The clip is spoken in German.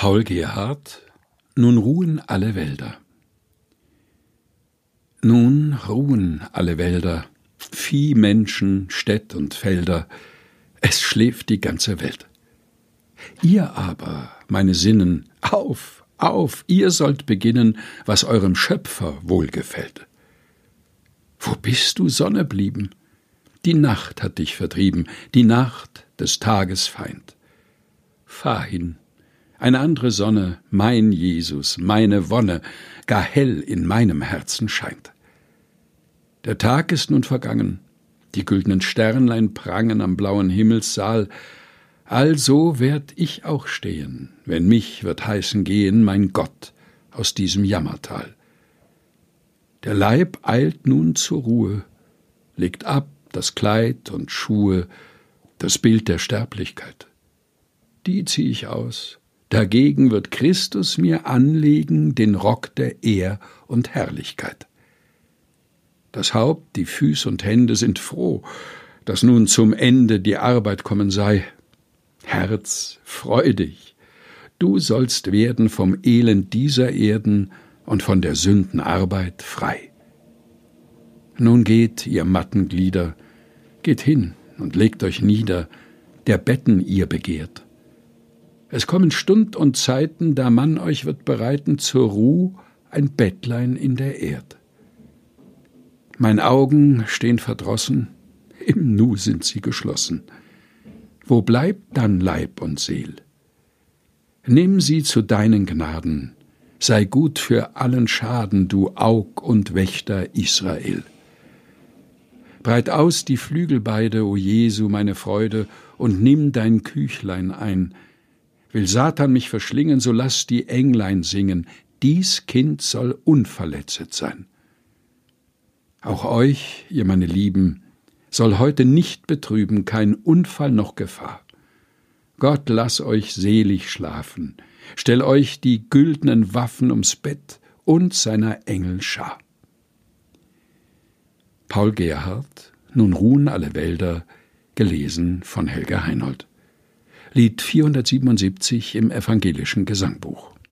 Paul Gerhard Nun ruhen alle Wälder. Nun ruhen alle Wälder, Vieh, Menschen, Städt und Felder, es schläft die ganze Welt. Ihr aber, meine Sinnen, auf, auf, ihr sollt beginnen, was eurem Schöpfer wohlgefällt. Wo bist du, Sonne, blieben? Die Nacht hat dich vertrieben, die Nacht des Tages Feind. Fahr hin, eine andere Sonne, mein Jesus, meine Wonne, gar hell in meinem Herzen scheint. Der Tag ist nun vergangen, die güldnen Sternlein prangen am blauen Himmelssaal, also werd ich auch stehen, wenn mich wird heißen gehen, mein Gott, aus diesem Jammertal. Der Leib eilt nun zur Ruhe, legt ab das Kleid und Schuhe, das Bild der Sterblichkeit. Die zieh ich aus, Dagegen wird Christus mir anlegen den Rock der Ehr und Herrlichkeit. Das Haupt, die Füß und Hände sind froh, dass nun zum Ende die Arbeit kommen sei. Herz, freu dich, du sollst werden vom Elend dieser Erden und von der Sünden Arbeit frei. Nun geht, ihr matten Glieder, geht hin und legt euch nieder, der Betten ihr begehrt. Es kommen Stund und Zeiten, da man euch wird bereiten zur Ruh ein Bettlein in der Erd. Mein Augen stehen verdrossen, im Nu sind sie geschlossen. Wo bleibt dann Leib und Seel? Nimm sie zu deinen Gnaden, sei gut für allen Schaden, du Aug und Wächter Israel. Breit aus die Flügel beide, o Jesu, meine Freude, und nimm dein Küchlein ein, Will Satan mich verschlingen, so lass die Englein singen, dies Kind soll unverletzet sein. Auch euch, ihr meine Lieben, soll heute nicht betrüben kein Unfall noch Gefahr. Gott lass euch selig schlafen, stell euch die güldnen Waffen ums Bett und seiner Engel Schar. Paul Gerhard, Nun ruhen alle Wälder, gelesen von Helga Heinold. Lied 477 im evangelischen Gesangbuch.